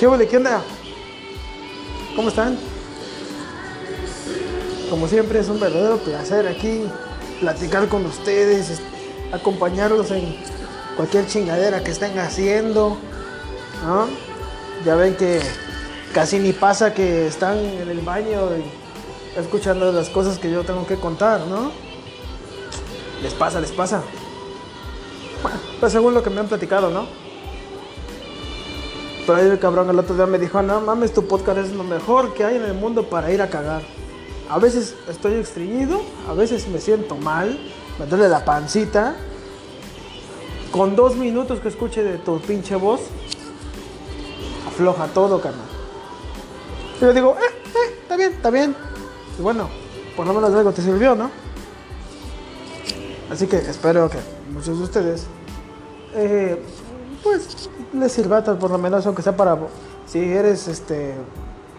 ¿Qué huele? ¿Qué onda? ¿Cómo están? Como siempre es un verdadero placer aquí platicar con ustedes, es- acompañarlos en cualquier chingadera que estén haciendo, ¿no? Ya ven que casi ni pasa que están en el baño escuchando las cosas que yo tengo que contar, ¿no? Les pasa, les pasa. Bueno, pues según lo que me han platicado, ¿no? El cabrón el otro día me dijo, no mames, tu podcast es lo mejor que hay en el mundo para ir a cagar. A veces estoy estreñido, a veces me siento mal, me duele la pancita. Con dos minutos que escuche de tu pinche voz, afloja todo, carnal. Y yo digo, eh, eh, está bien, está bien. Y bueno, por lo menos algo te sirvió, ¿no? Así que espero que muchos de ustedes, eh, pues, les sirva tal por lo menos, aunque sea para, si eres, este,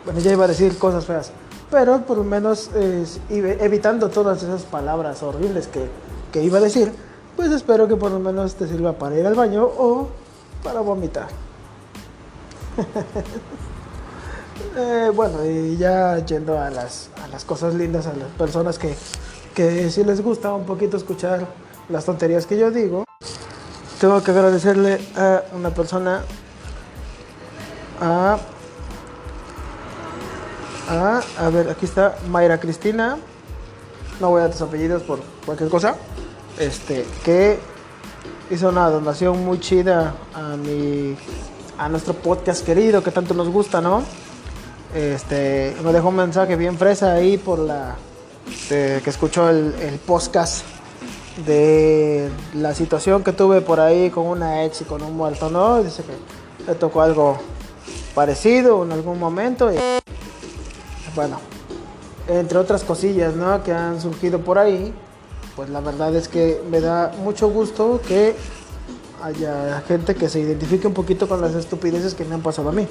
bueno, ya iba a decir cosas feas, pero por lo menos ev- evitando todas esas palabras horribles que, que iba a decir, pues espero que por lo menos te sirva para ir al baño o para vomitar. Eh, bueno, y ya yendo a las, a las cosas lindas, a las personas que, que sí les gusta un poquito escuchar las tonterías que yo digo, tengo que agradecerle a una persona, a, a, a ver, aquí está Mayra Cristina, no voy a dar tus apellidos por cualquier cosa, este, que hizo una donación muy chida a mi, a nuestro podcast querido que tanto nos gusta, ¿no? Este, me dejó un mensaje bien fresa ahí por la que escuchó el, el podcast de la situación que tuve por ahí con una ex y con un muerto, ¿no? Dice que le tocó algo parecido en algún momento y bueno, entre otras cosillas, ¿no? Que han surgido por ahí, pues la verdad es que me da mucho gusto que haya gente que se identifique un poquito con las estupideces que me han pasado a mí.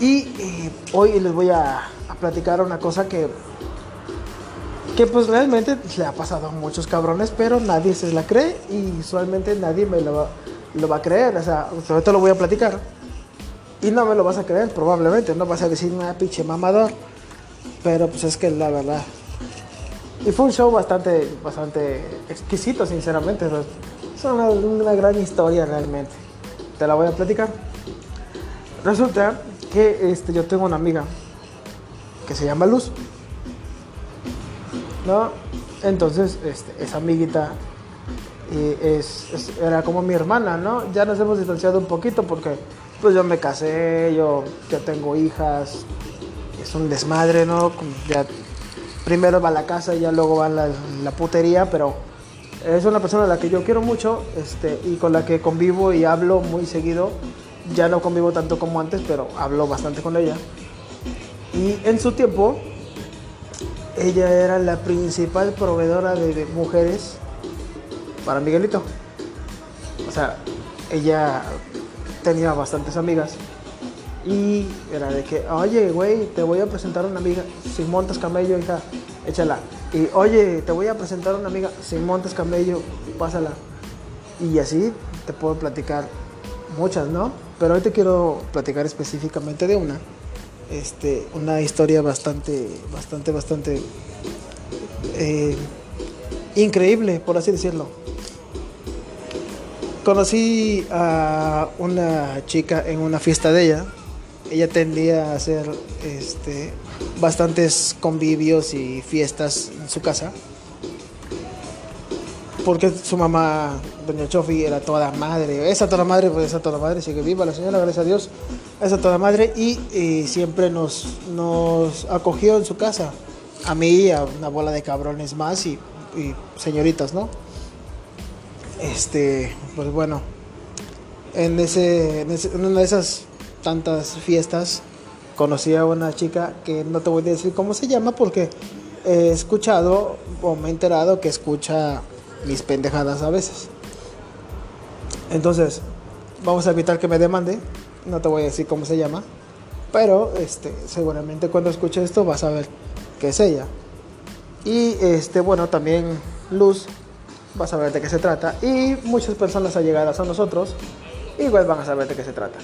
Y eh, hoy les voy a, a platicar una cosa que, que pues realmente le ha pasado a muchos cabrones, pero nadie se la cree y usualmente nadie me lo va, lo va a creer. O sea, ahorita lo voy a platicar y no me lo vas a creer, probablemente. No vas a decir una pinche mamador, pero pues es que la verdad. Y fue un show bastante, bastante exquisito, sinceramente. Es una, una gran historia realmente. Te la voy a platicar. Resulta que este, yo tengo una amiga que se llama Luz. Entonces, este, esa amiguita eh, es, era como mi hermana, ¿no? Ya nos hemos distanciado un poquito porque pues yo me casé, yo ya tengo hijas, es un desmadre, ¿no? Primero va la casa y ya luego va la, la putería, pero es una persona a la que yo quiero mucho este, y con la que convivo y hablo muy seguido. Ya no convivo tanto como antes, pero hablo bastante con ella. Y en su tiempo, ella era la principal proveedora de, mujeres para Miguelito. O sea, ella tenía bastantes amigas. Y era de que, oye, güey, te voy a presentar una amiga. Si montas camello, hija, échala. Y, oye, te voy a presentar una amiga. Si montas camello, pásala. Y así te puedo platicar muchas, ¿no? Pero hoy te quiero platicar específicamente de una. Este, una historia bastante, bastante, bastante eh, increíble, por así decirlo. Conocí a una chica en una fiesta de ella. Ella tendía a hacer este, bastantes convivios y fiestas en su casa. Porque su mamá, doña Chofi, era toda madre. Esa toda madre, pues esa toda madre, sigue viva la señora, gracias a Dios. Esa toda madre. Y, eh, siempre nos, nos acogió en su casa. A mí a una bola de cabrones más y, señoritas, ¿no? Este, pues bueno, en, ese, en, en una de esas tantas fiestas conocí a una chica que no te voy a decir cómo se llama porque he escuchado o me he enterado que escucha mis pendejadas a veces. Entonces, vamos a evitar que me demande, no te voy a decir cómo se llama, pero este, seguramente cuando escuche esto vas a ver que es ella. Y este, bueno, también Luz, vas a ver de qué se trata. Y muchas personas allegadas a nosotros, igual van a saber de qué se trata.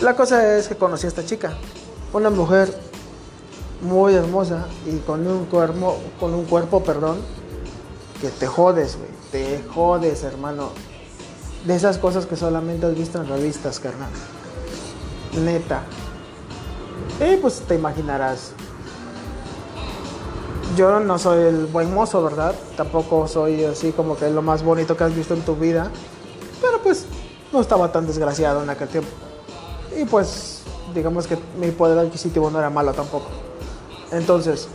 La cosa es que conocí a esta chica, una mujer muy hermosa y con un cuerpo, con un cuerpo, perdón, que te jodes, güey, te jodes, hermano. De esas cosas que solamente has visto en revistas, carnal. Neta. Y pues te imaginarás. Yo no soy el buen mozo, ¿verdad? Tampoco soy así como que lo más bonito que has visto en tu vida. Pero pues no estaba tan desgraciado en aquel tiempo. Y pues digamos que mi poder adquisitivo no era malo tampoco. Entonces,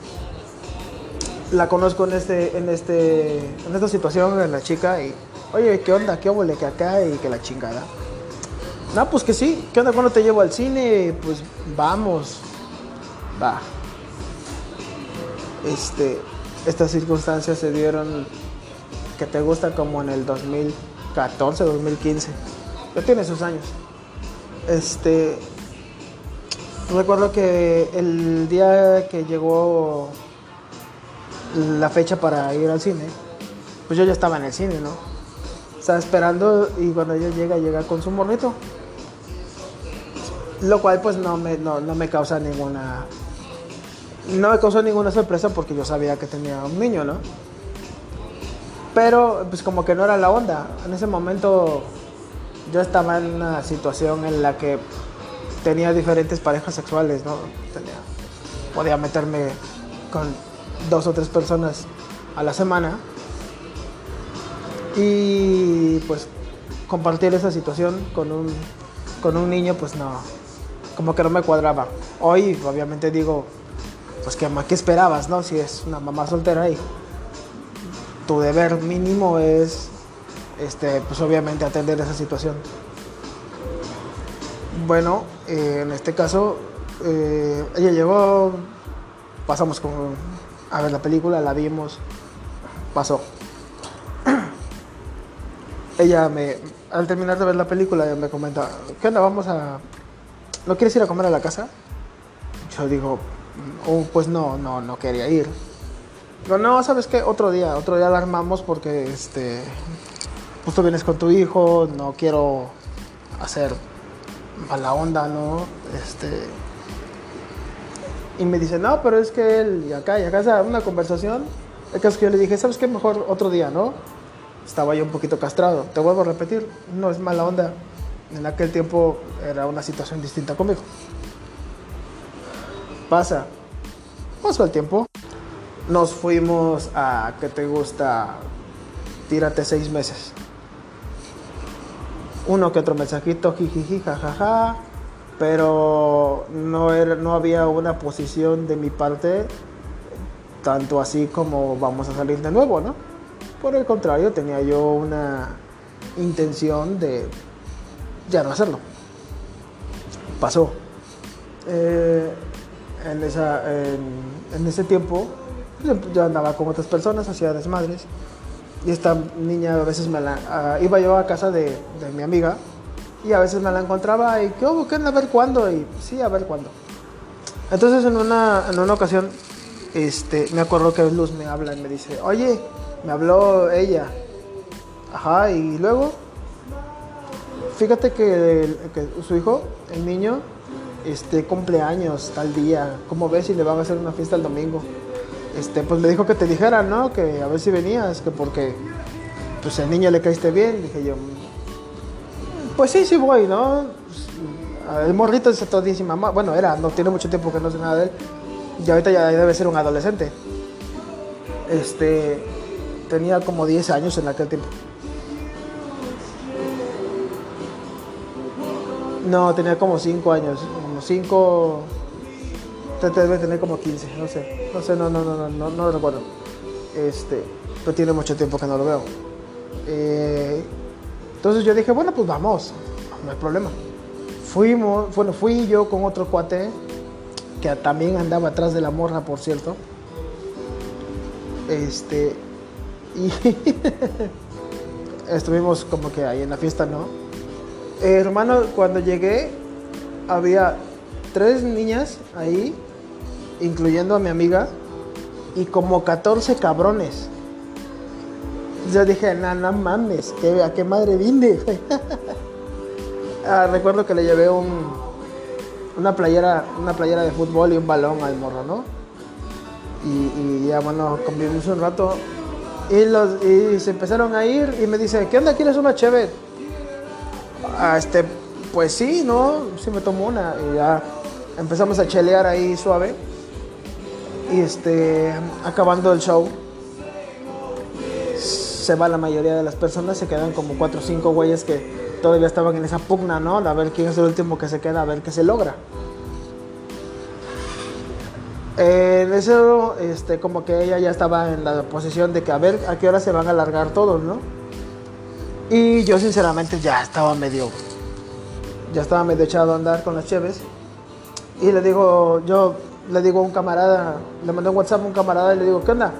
la conozco en este, en este, en esta situación, en la chica, y oye, ¿qué onda? ¿Qué óvole que acá y que la chingada? No, pues que sí, ¿qué onda cuando te llevo al cine? Pues vamos, va. Este, estas circunstancias se dieron que te gusta como en el 2014, 2015. Ya tiene sus años. Este, recuerdo que el día que llegó la fecha para ir al cine, pues yo ya estaba en el cine, ¿no? Estaba esperando y cuando ella llega, llega con su morrito. Lo cual pues no me, no, no me causa ninguna... No me causó ninguna sorpresa porque yo sabía que tenía un niño, ¿no? Pero pues como que no era la onda. En ese momento yo estaba en una situación en la que tenía diferentes parejas sexuales, ¿no? Tenía, podía meterme con dos o tres personas a la semana y pues compartir esa situación con un, con un niño pues no, como que no me cuadraba. Hoy obviamente digo, pues que qué esperabas, ¿no? Si es una mamá soltera y tu deber mínimo es este, pues obviamente atender esa situación. Bueno, eh, en este caso, eh, ella llegó, pasamos con, a ver la película, la vimos, pasó. Ella me, al terminar de ver la película, me comenta, ¿qué onda? Vamos a, ¿no quieres ir a comer a la casa? Yo digo, oh, pues no, no, no quería ir. Digo, no, ¿sabes qué? Otro día, otro día la armamos porque, este, pues vienes con tu hijo, no quiero hacer mala onda, ¿no? Este, y me dice, no, pero es que él, y acá, y acá, o una conversación. El caso que yo le dije, ¿sabes qué? Mejor otro día, ¿no? Estaba yo un poquito castrado. Te vuelvo a repetir, no es mala onda. En aquel tiempo era una situación distinta conmigo. Pasa. Pasó el tiempo. Nos fuimos a, ¿qué te gusta? Tírate seis meses uno que otro mensajito, jijiji, jajaja, pero no, era, no había una posición de mi parte tanto así como vamos a salir de nuevo, ¿no? Por el contrario, tenía yo una intención de ya no hacerlo. Pasó. Eh, en, esa, en, ese tiempo yo andaba con otras personas, hacía desmadres y esta niña a veces me la... Ah, iba yo a casa de, mi amiga y a veces me la encontraba y, ¿qué hubo? ¿Qué A ver cuándo. Y sí, a ver cuándo. Entonces en una, en una ocasión este, me acuerdo que Luz me habla y me dice, oye, me habló ella. Ajá, y luego, fíjate que, su hijo, el niño, este, cumpleaños tal día. ¿Cómo ves si le van a hacer una fiesta el domingo? este, pues me dijo que te dijera, ¿no? Que a ver si venías, que porque pues al niño le caíste bien. Dije yo, pues sí, sí voy, ¿no? Pues, el morrito es todísima, bueno, era, no tiene mucho tiempo que no sé nada de él. Y ahorita ya debe ser un adolescente. Este, tenía como 10 años en aquel tiempo. No, tenía como 5 años, como 5, debe tener como 15, no sé. No sé, no, no, no, no, no, recuerdo. Este, pero tiene mucho tiempo que no lo veo. Eh, entonces yo dije, bueno, pues vamos, no hay problema. Fuimos, bueno, fui yo con otro cuate que también andaba atrás de la morra, por cierto. Este, y estuvimos como que ahí en la fiesta, ¿no? hermano, cuando llegué, había tres niñas ahí incluyendo a mi amiga, y como 14 cabrones. Yo dije, no, no mames, ¿a qué madre vine? ah, recuerdo que le llevé un, una playera, una playera de fútbol y un balón al morro, ¿no? Y, y ya bueno, convivimos un rato y, los, y se empezaron a ir y me dice, ¿qué onda? ¿Quieres una chévere? Ah, este, pues sí, ¿no? Sí me tomo una y ya empezamos a chelear ahí suave y este, acabando el show se va la mayoría de las personas, se quedan como cuatro o cinco güeyes que todavía estaban en esa pugna, ¿no? A ver quién es el último que se queda, a ver qué se logra. En eso, este, como que ella ya estaba en la posición de que a ver a qué hora se van a alargar todos, ¿no? Y yo sinceramente ya estaba medio, ya estaba medio echado a andar con las cheves. Y le digo, yo le digo a un camarada, le mandé un WhatsApp a un camarada y le digo, ¿qué onda?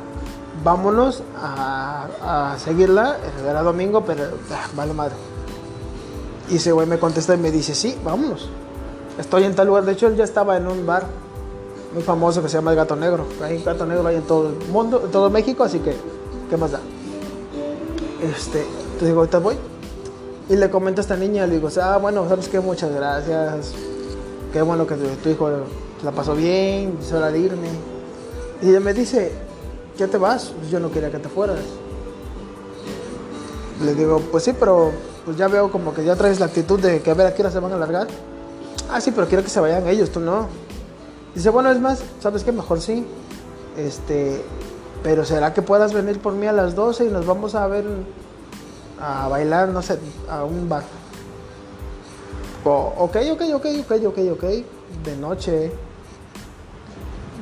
Vámonos a, a seguirla, era domingo, pero ah, madre. Y ese güey me contesta y me dice, sí, vámonos. Estoy en tal lugar. De hecho, él ya estaba en un bar muy famoso que se llama El Gato Negro. Hay Gato Negro ahí en todo el mundo, en todo México, así que, ¿qué más da? Este, te digo, ahorita voy. Y le comento a esta niña, le digo, ah, bueno, ¿sabes qué? Muchas gracias. Qué bueno que tu, hijo la pasó bien, hora de irme. Y ella me dice, ¿ya te vas? Pues yo no quería que te fueras. Le digo, pues sí, pero pues ya veo como que ya traes la actitud de que a ver a qué hora se van a alargar. Ah, sí, pero quiero que se vayan ellos, tú no. Dice, bueno, es más, ¿sabes qué? Mejor sí. Este, pero ¿será que puedas venir por mí a las 12 y nos vamos a ver, a bailar, no sé, a un bar? ok, ok, ok, ok, ok, ok, de noche.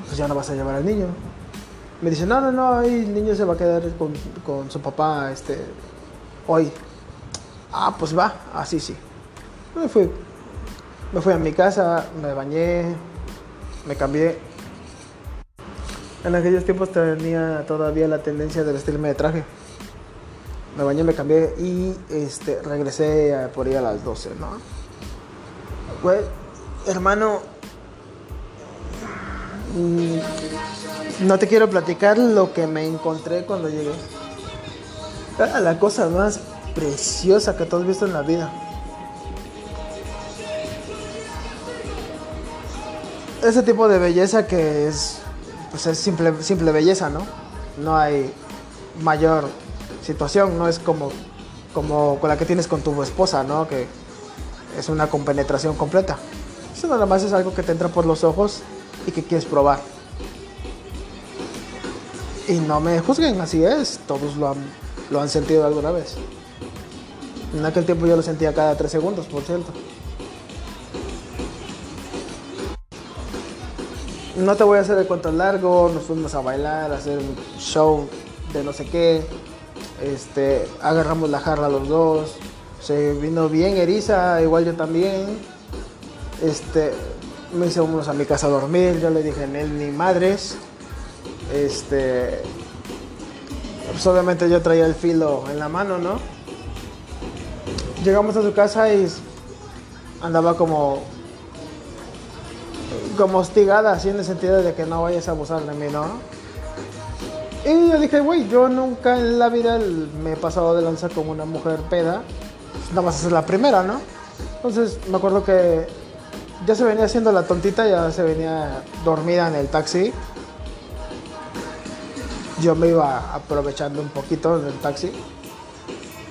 Pues ya no vas a llevar al niño. Me dice, no, no, no, el niño se va a quedar con, con su papá este, hoy. Ah, pues va, así sí. Me fui. Me fui a mi casa, me bañé, me cambié. En aquellos tiempos tenía todavía la tendencia de vestirme de traje. Me bañé, me cambié y este, regresé por ahí a las 12, ¿no? Güey, hermano, mm, no te quiero platicar lo que me encontré cuando llegué. Era la cosa más preciosa que tú has visto en la vida. Ese tipo de belleza que es, pues es simple, simple belleza, ¿no? No hay mayor situación, no es como, como con la que tienes con tu esposa, ¿no? Que es una compenetración completa. Eso nada más es algo que te entra por los ojos y que quieres probar. Y no me juzguen, así es, todos lo han, lo han sentido alguna vez. En aquel tiempo yo lo sentía cada tres segundos, por cierto. No te voy a hacer el cuento largo, nos fuimos a bailar, a hacer un show de no sé qué. Este, agarramos la jarra los dos. Se vino bien eriza, igual yo también. Este, me hice unos a mi casa a dormir, yo le dije él ni madres. Este, pues obviamente yo traía el filo en la mano, ¿no? llegamos a su casa y andaba como como hostigada, así en el sentido de que no vayas a abusar de mí, ¿no? Y yo dije, güey, yo nunca en la vida me he pasado de lanza como una mujer peda. Nada más es la primera, ¿no? Entonces me acuerdo que ya se venía haciendo la tontita, ya se venía dormida en el taxi. Yo me iba aprovechando un poquito en el taxi.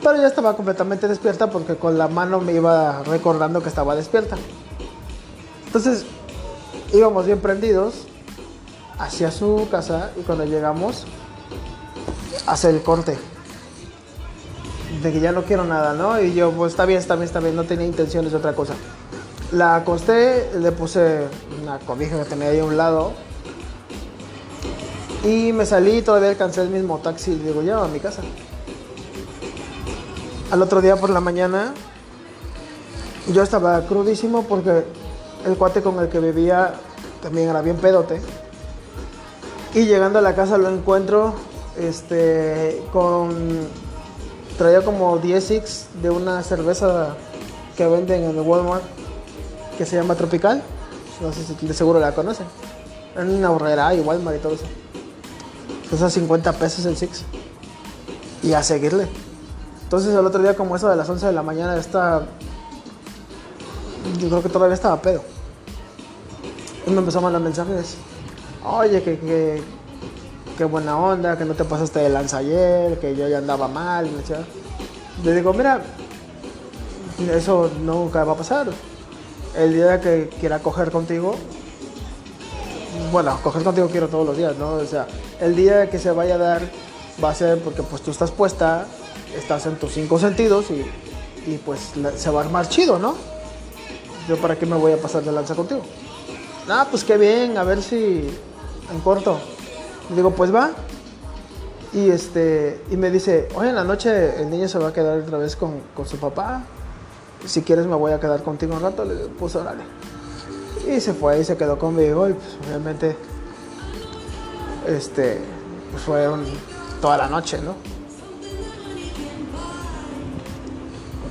Pero ya estaba completamente despierta porque con la mano me iba recordando que estaba despierta. Entonces íbamos bien prendidos hacia su casa y cuando llegamos hace el corte de que ya no quiero nada, ¿no? Y yo, pues está bien, está bien, está bien, no tenía intenciones de otra cosa. La acosté, le puse una cobija que tenía ahí a un lado y me salí, todavía alcancé el mismo taxi y digo, ya a mi casa al otro día por la mañana yo estaba crudísimo porque el cuate con el que vivía también era bien pedote. Y llegando a la casa lo encuentro este, con. Traía como 10 x de una cerveza que venden en el Walmart que se llama Tropical. No sé si de seguro la conocen. En una horrera y Walmart y todo eso. Cuesta 50 pesos el six. Y a seguirle. Entonces el otro día como eso de las 11 de la mañana está... Yo creo que todavía estaba pedo. Y me empezó a mandar mensajes. Oye, que, que, buena onda, que no te pasaste de lanza ayer, que yo ya andaba mal. Le digo, mira, eso nunca va a pasar. El día que quiera coger contigo, bueno, coger contigo quiero todos los días, ¿no? O sea, el día que se vaya a dar va a ser porque pues tú estás puesta, estás en tus cinco sentidos y, y pues se va a armar chido, ¿no? Yo para qué me voy a pasar de lanza contigo. Ah, pues qué bien, a ver si en corto. Y digo, pues va. Y este, y me dice, oye, en la noche el niño se va a quedar otra vez con, con su papá. Si quieres me voy a quedar contigo un rato. Le digo, pues órale. Y se fue y se quedó conmigo. Y pues obviamente, este, fueron toda la noche, ¿no?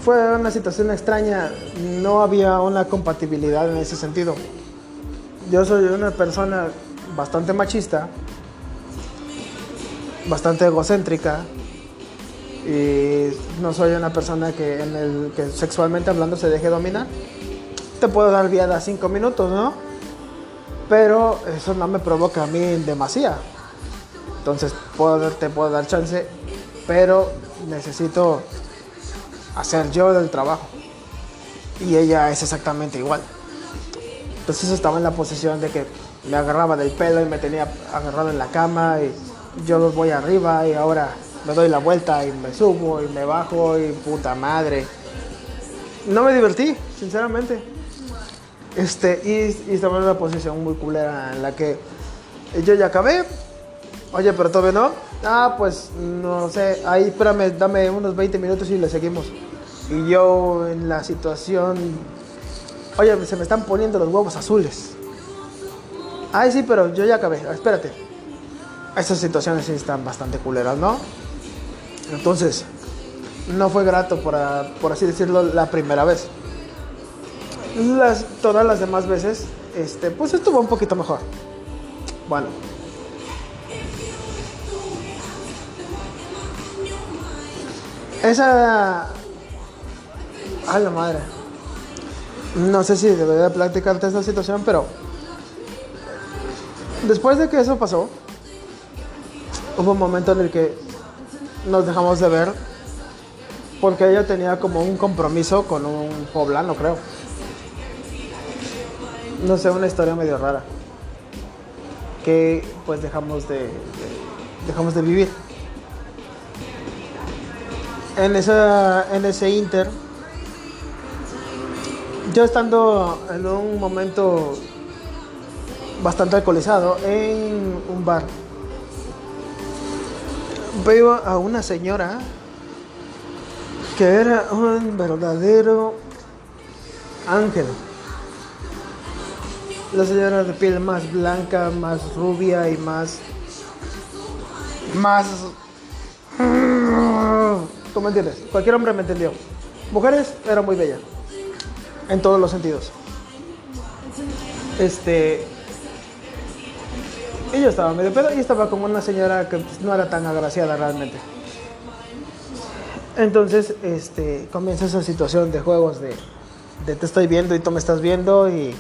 Fue una situación extraña. No había una compatibilidad en ese sentido. Yo soy una persona bastante machista, bastante egocéntrica y no soy una persona que, en el, que sexualmente hablando se deje dominar. Te puedo dar viada cinco minutos, ¿no? Pero eso no me provoca a mí demasiado. Entonces puedo, te puedo dar chance, pero necesito hacer yo del trabajo. Y ella es exactamente igual. Entonces estaba en la posición de que me agarraba del pelo y me tenía agarrado en la cama y yo voy arriba y ahora me doy la vuelta y me subo y me bajo y puta madre. No me divertí, sinceramente. Este, y, estaba en una posición muy culera en la que yo ya acabé. Oye, pero todavía no. Ah, pues no sé. Ahí espérame, dame unos 20 minutos y le seguimos. Y yo en la situación. Oye, se me están poniendo los huevos azules. Ay, sí, pero yo ya acabé. Espérate. Estas situaciones sí están bastante culeras, ¿no? Entonces, no fue grato, por, por así decirlo, la primera vez. Las, todas las demás veces, este, pues estuvo un poquito mejor. Bueno. Esa... Ay, la madre. No sé si debería platicarte esta situación, pero después de que eso pasó, hubo un momento en el que nos dejamos de ver porque ella tenía como un compromiso con un poblano, creo. No sé, una historia medio rara. Que pues dejamos de, dejamos de vivir. En, esa, en ese inter, yo estando en un momento bastante alcoholizado en un bar. Veo a una señora que era un verdadero ángel. La señora de piel más blanca, más rubia y más... Más... ¿Tú me entiendes? Cualquier hombre me entendió. Mujeres, era muy bella. En todos los sentidos. Este... Y yo estaba medio pedo y estaba como una señora que pues, no era tan agraciada realmente. Entonces, este, comienza esa situación de juegos de, de te estoy viendo y tú me estás viendo y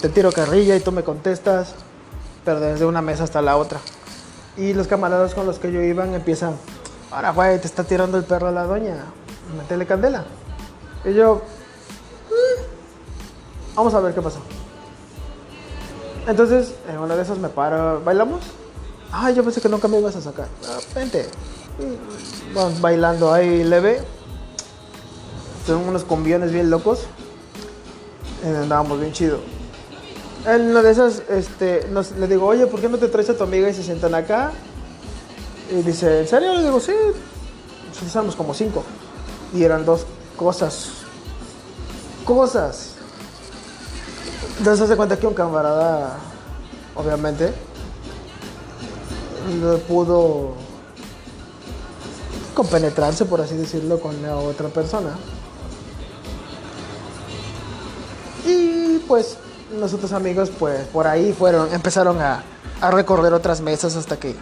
te tiro carrilla y tú me contestas, pero desde una mesa hasta la otra. Y los camaradas con los que yo iban empiezan, ahora güey, te está tirando el perro a la doña, metele candela. Y yo, vamos a ver qué pasó. Entonces, en una de esas me paro, ¿bailamos? Ay, yo pensé que nunca me ibas a sacar. Ah, vente. Vamos bailando ahí leve. Son unos combiones bien locos. Y andábamos bien chido. En una de esas, este, le digo, oye, ¿por qué no te traes a tu amiga y se sientan acá? Y dice, ¿en serio? Le digo, sí. Nosotros éramos como cinco. Y eran dos cosas. Cosas entonces se cuenta que un camarada, obviamente, no pudo compenetrarse, por así decirlo, con la otra persona. Y pues nosotros amigos, pues por ahí fueron, empezaron a, a recorrer otras mesas hasta que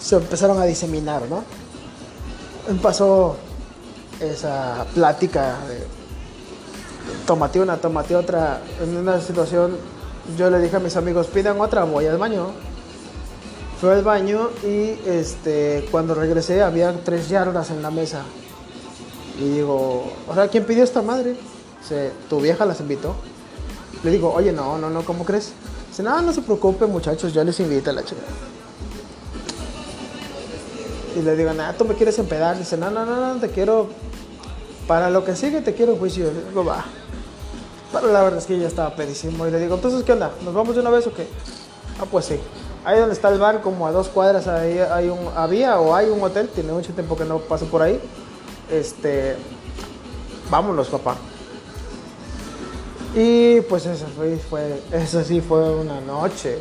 se empezaron a diseminar, ¿no? Pasó esa plática de tómate una, tómate otra, en una situación yo le dije a mis amigos, pidan otra, voy al baño. Fui al baño y este, cuando regresé había tres yardas en la mesa. Y digo, sea, ¿quién pidió esta madre? Dice, tu vieja las invitó. Le digo, oye, no, no, no, ¿cómo crees? Dice, no, no se preocupe, muchachos, yo les invito a la chica. Y le digo, nada, tú me quieres empedar. Dice, no, no, no, no, te quiero. Para lo que sigue, te quiero juicio. Le digo, va. Pero la verdad es que ya estaba pedísimo. Y le digo, entonces, ¿qué onda? ¿Nos vamos de una vez o qué? Ah, pues sí. Ahí donde está el bar, como a dos cuadras, ahí hay un, había o hay un hotel. Tiene mucho tiempo que no paso por ahí. Este. Vámonos, papá. Y pues eso fue, fue, eso sí fue una noche.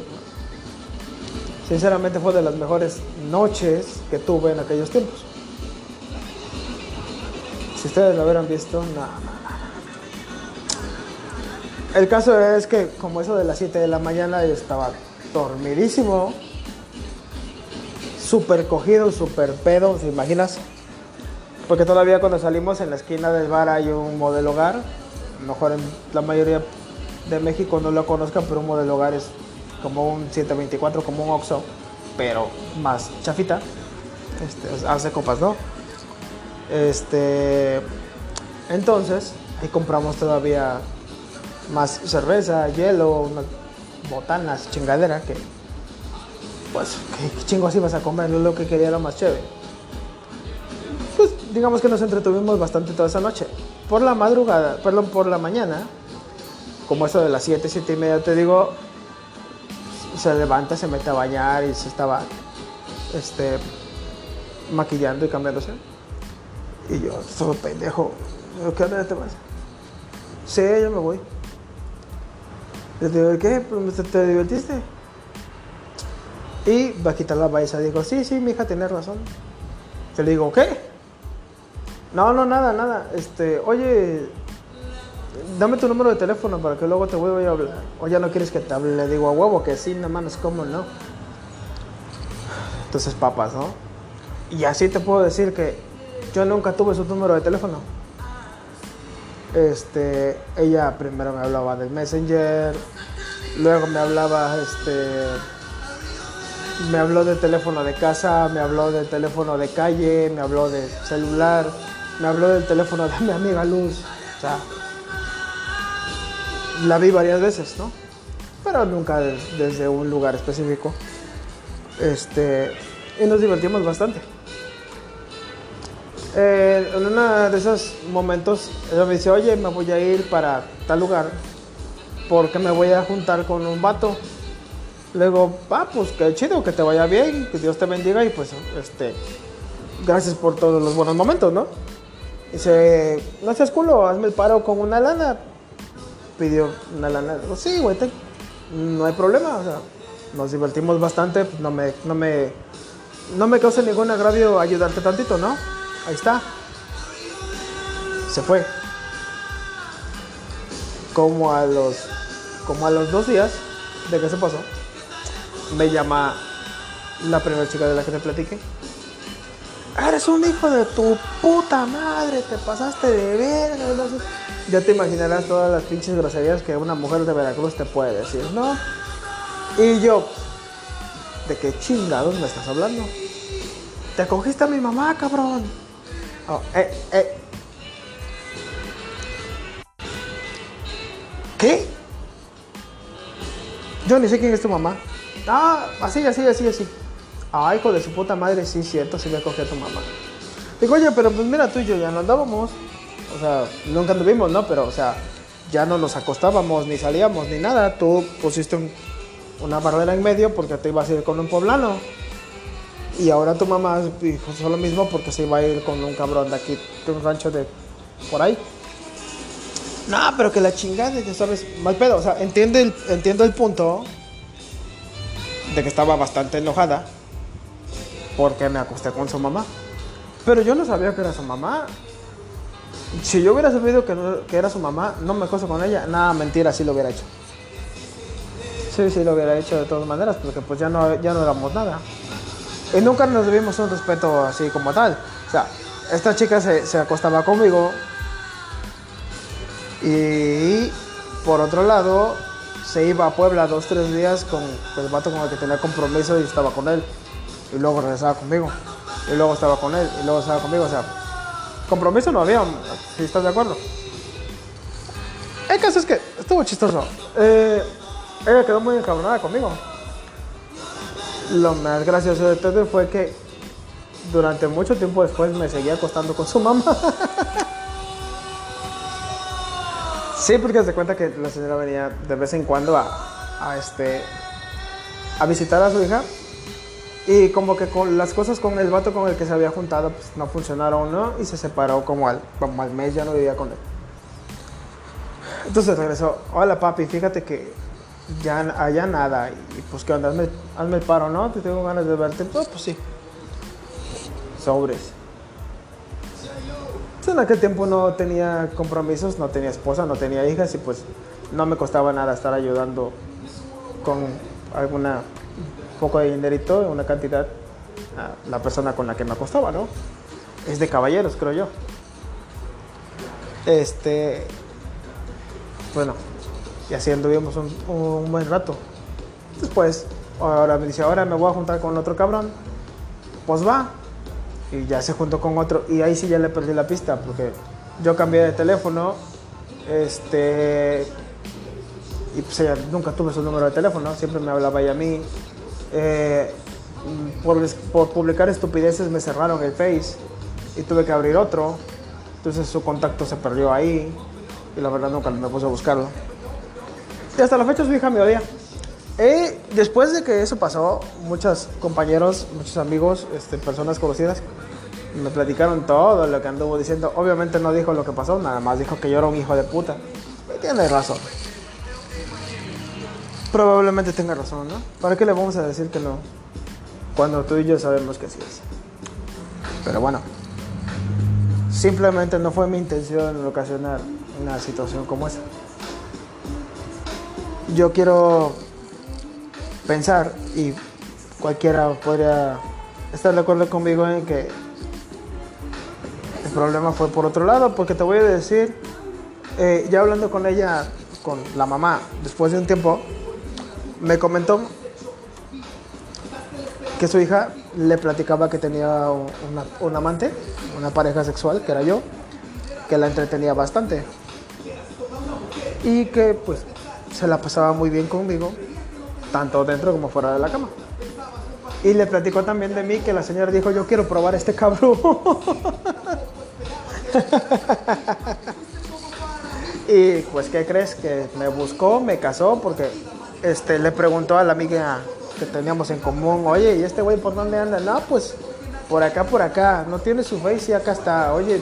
Sinceramente fue de las mejores noches que tuve en aquellos tiempos. Si ustedes lo hubieran visto, no, El caso es que como eso de las 7 de la mañana yo estaba dormidísimo, súper cogido, súper pedo, ¿te imaginas? Porque todavía cuando salimos en la esquina del bar hay un modelo hogar, a lo mejor en la mayoría de México no lo conozcan, pero un modelo hogar es como un 724, como un Oxxo, pero más chafita. Este, hace copas, ¿no? Este, entonces, ahí compramos todavía más cerveza, hielo, unas botanas, chingadera, que pues, qué chingos ibas a comer, lo que quería era más chévere. Pues digamos que nos entretuvimos bastante toda esa noche. Por la madrugada, perdón, por la mañana, como eso de las 7, 7 y media, te digo, se levanta, se mete a bañar y se estaba este, maquillando y cambiándose. Y yo, todo pendejo, ¿qué onda te vas? Sí, yo me voy. Le digo, ¿qué? Pues, ¿Te, ¿Te, divertiste? Y va a quitar la baisa. Digo, sí, sí, mi hija tiene razón. Te digo, ¿qué? No, no, nada, nada. Este, oye, dame tu número de teléfono para que luego te vuelva a hablar. O ya no quieres que te hable. Le digo a huevo que sí, nada más, ¿cómo no? Entonces, papas, ¿no? Y así te puedo decir que yo nunca tuve su número de teléfono. Este, ella primero me hablaba del Messenger, luego me hablaba, este, me habló del teléfono de casa, me habló del teléfono de calle, me habló de celular, me habló del teléfono de mi amiga Luz. O sea, la vi varias veces, ¿no? Pero nunca desde un lugar específico. Este, y nos divertimos bastante. Eh, en uno de esos momentos, ella me dice, oye, me voy a ir para tal lugar porque me voy a juntar con un vato. Luego, ah, pues qué chido, que te vaya bien, que Dios te bendiga y pues, este, gracias por todos los buenos momentos, ¿no? Dice, no seas culo, hazme el paro con una lana. Pidió una lana. Digo, sí, güey, no hay problema, o sea, nos divertimos bastante, no me, no me, no me causa ningún agravio ayudarte tantito, ¿no? Ahí está. Se fue. Como a los, como a los dos días de que se pasó, me llama la primera chica de la que te platiqué. Eres un hijo de tu puta madre, te pasaste de verga. Ya te imaginarás todas las pinches groserías que una mujer de Veracruz te puede decir, ¿no? Y yo, ¿de qué chingados me estás hablando? Te cogiste a mi mamá, cabrón. Oh, eh, eh. ¿Qué? Yo ni sé quién es tu mamá. Ah, así, así, así, así. Ay, hijo de su puta madre, sí, cierto, sí me cogió a tu mamá. Digo, oye, pero pues mira, tú y yo ya no andábamos. O sea, nunca anduvimos, ¿no? Pero, o sea, ya no nos acostábamos, ni salíamos, ni nada. Tú pusiste un, una barrera en medio porque te ibas a ir con un poblano. Y ahora tu mamá hizo lo mismo porque se iba a ir con un cabrón de aquí, de un rancho de por ahí. No, pero que la chingada, ya sabes, mal pedo. O sea, entiendo el, entiendo el punto de que estaba bastante enojada porque me acosté con su mamá. Pero yo no sabía que era su mamá. Si yo hubiera sabido que, no, era su mamá, no me acuesto con ella. Nada, mentira, sí lo hubiera hecho. Sí, sí lo hubiera hecho de todas maneras, porque pues ya no, ya no éramos nada. Y nunca nos debimos un respeto así como tal. O sea, esta chica se, se acostaba conmigo. Y por otro lado, se iba a Puebla dos, tres días con el vato con el que tenía compromiso y estaba con él. Y luego regresaba conmigo. Y luego estaba con él. Y luego estaba conmigo. O sea, compromiso no había, si estás de acuerdo. El caso es que estuvo chistoso. Eh, ella quedó muy encabronada conmigo. Lo más gracioso de todo fue que durante mucho tiempo después me seguía acostando con su mamá. sí, porque se cuenta que la señora venía de vez en cuando a, este a visitar a su hija y como que con las cosas con el vato con el que se había juntado pues, no funcionaron, ¿no? Y se separó como al, como al mes, ya no vivía con él. Entonces regresó, hola papi, fíjate que ya allá nada. Y pues que onda, hazme, el paro, ¿no? Te tengo ganas de verte. Pues, pues sí. Sobres. en aquel tiempo no tenía compromisos, no tenía esposa, no tenía hijas y pues no me costaba nada estar ayudando con alguna poco de dinerito, una cantidad a la persona con la que me acostaba, ¿no? Es de caballeros, creo yo. Este, bueno, y así anduvimos un, buen rato. Después, ahora me dice, ahora me voy a juntar con otro cabrón. Pues va. Y ya se juntó con otro. Y ahí sí ya le perdí la pista, porque yo cambié de teléfono. Este. Y pues ella nunca tuve su número de teléfono, siempre me hablaba ella a mí. Eh, por, por publicar estupideces me cerraron el Face y tuve que abrir otro. Entonces su contacto se perdió ahí y la verdad nunca me puse a buscarlo. Hasta la fecha su hija me odia. Después de que eso pasó, muchos compañeros, muchos amigos, este, personas conocidas, me platicaron todo lo que anduvo diciendo. Obviamente no dijo lo que pasó, nada más dijo que yo era un hijo de puta. Y tiene razón. Probablemente tenga razón, ¿no? ¿Para qué le vamos a decir que no? Cuando tú y yo sabemos que así es. Pero bueno, simplemente no fue mi intención ocasionar una situación como esa. Yo quiero pensar y cualquiera podría estar de acuerdo conmigo en que el problema fue por otro lado, porque te voy a decir, eh, ya hablando con ella, con la mamá, después de un tiempo, me comentó que su hija le platicaba que tenía un amante, una pareja sexual, que era yo, que la entretenía bastante. Y que pues se la pasaba muy bien conmigo, tanto dentro como fuera de la cama. Y le platicó también de mí que la señora dijo, yo quiero probar este cabrón. y pues, ¿qué crees? Que me buscó, me casó, porque este, le preguntó a la amiga que teníamos en común, oye, ¿y este güey por dónde anda? No, pues por acá, por acá, no tiene su face y acá está. Oye,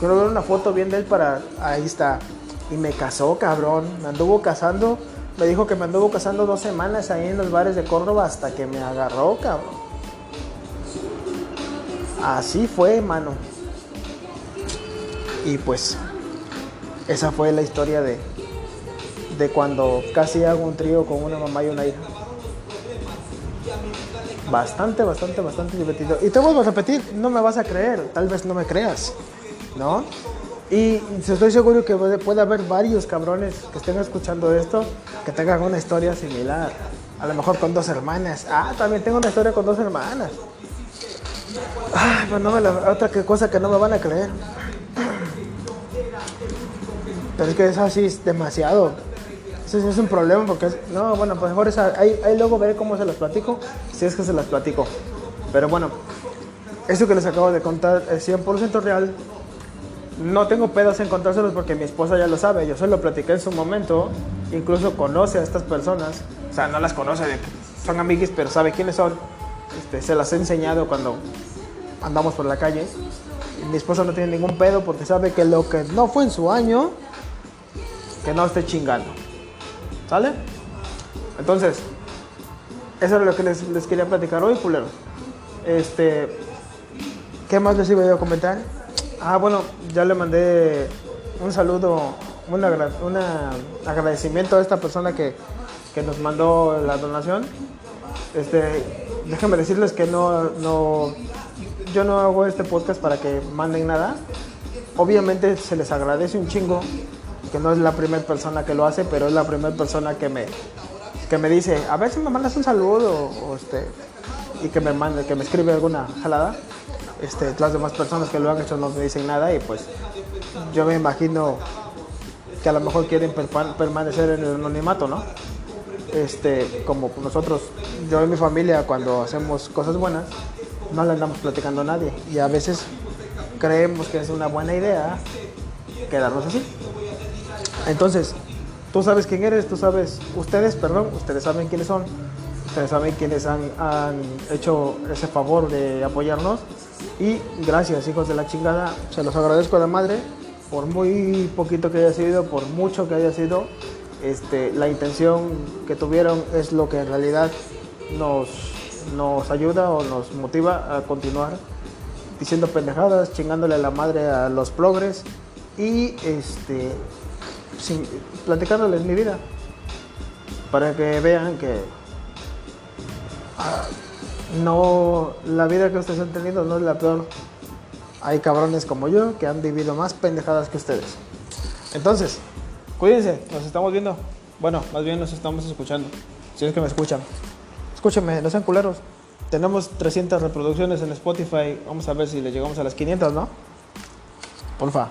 quiero ver una foto bien de él para... Ahí está. Y me casó, cabrón. Me anduvo casando. Me dijo que me anduvo casando dos semanas ahí en los bares de Córdoba hasta que me agarró, cabrón. Así fue, mano. Y pues, esa fue la historia de, de cuando casi hago un trío con una mamá y una hija. Bastante, bastante, bastante divertido. Y te vuelvo a repetir, no me vas a creer, tal vez no me creas, ¿no? Y estoy seguro que puede haber varios cabrones que estén escuchando esto que tengan una historia similar. A lo mejor con dos hermanas. Ah, también tengo una historia con dos hermanas. Ah, pues otra cosa que no me van a creer. Pero es que eso así es demasiado. Eso es un problema porque es, no, bueno, pues mejor esa, ahí, ahí luego veré cómo se las platico, si es que se las platico. Pero bueno, eso que les acabo de contar es 100% real no tengo pedos en contárselos porque mi esposa ya lo sabe. Yo se lo platiqué en su momento. Incluso conoce a estas personas. O sea, no las conoce, son amiguis, pero sabe quiénes son. Este, se las he enseñado cuando andamos por la calle. mi esposa no tiene ningún pedo porque sabe que lo que no fue en su año, que no esté chingando. ¿Sale? Entonces, eso es lo que les, les quería platicar hoy, culeros. Este, ¿qué más les iba a comentar? Ah, bueno, ya le mandé un saludo, un, agradecimiento a esta persona que, nos mandó la donación. Este, déjenme decirles que no, no, yo no hago este podcast para que manden nada. Obviamente se les agradece un chingo que no es la primera persona que lo hace, pero es la primera persona que me, que me dice, a ver si me mandas un saludo o, este, y que me mande, que me escribe alguna jalada. Este, las demás personas que lo han hecho no me dicen nada y pues yo me imagino que a lo mejor quieren permanecer en el anonimato, ¿no? Este, como nosotros, yo y mi familia cuando hacemos cosas buenas, no le andamos platicando a nadie y a veces creemos que es una buena idea quedarnos así. Entonces, tú sabes quién eres, tú sabes, ustedes, perdón, ustedes saben quiénes son, ustedes saben quiénes han, han hecho ese favor de apoyarnos y gracias hijos de la chingada, se los agradezco la madre por muy poquito que haya sido, por mucho que haya sido, este, la intención que tuvieron es lo que en realidad nos, nos ayuda o nos motiva a continuar diciendo pendejadas, chingándole a la madre a los progres y este, sin, platicándoles mi vida. Para que vean que no la vida que ustedes han tenido no es la peor. Hay cabrones como yo que han vivido más pendejadas que ustedes. Entonces, cuídense, nos estamos viendo. Bueno, más bien nos estamos escuchando. Si es que me escuchan. Escúchenme, no sean culeros. Tenemos 300 reproducciones en Spotify. Vamos a ver si le llegamos a las 500, ¿no? Porfa.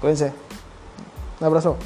Cuídense. Un abrazo.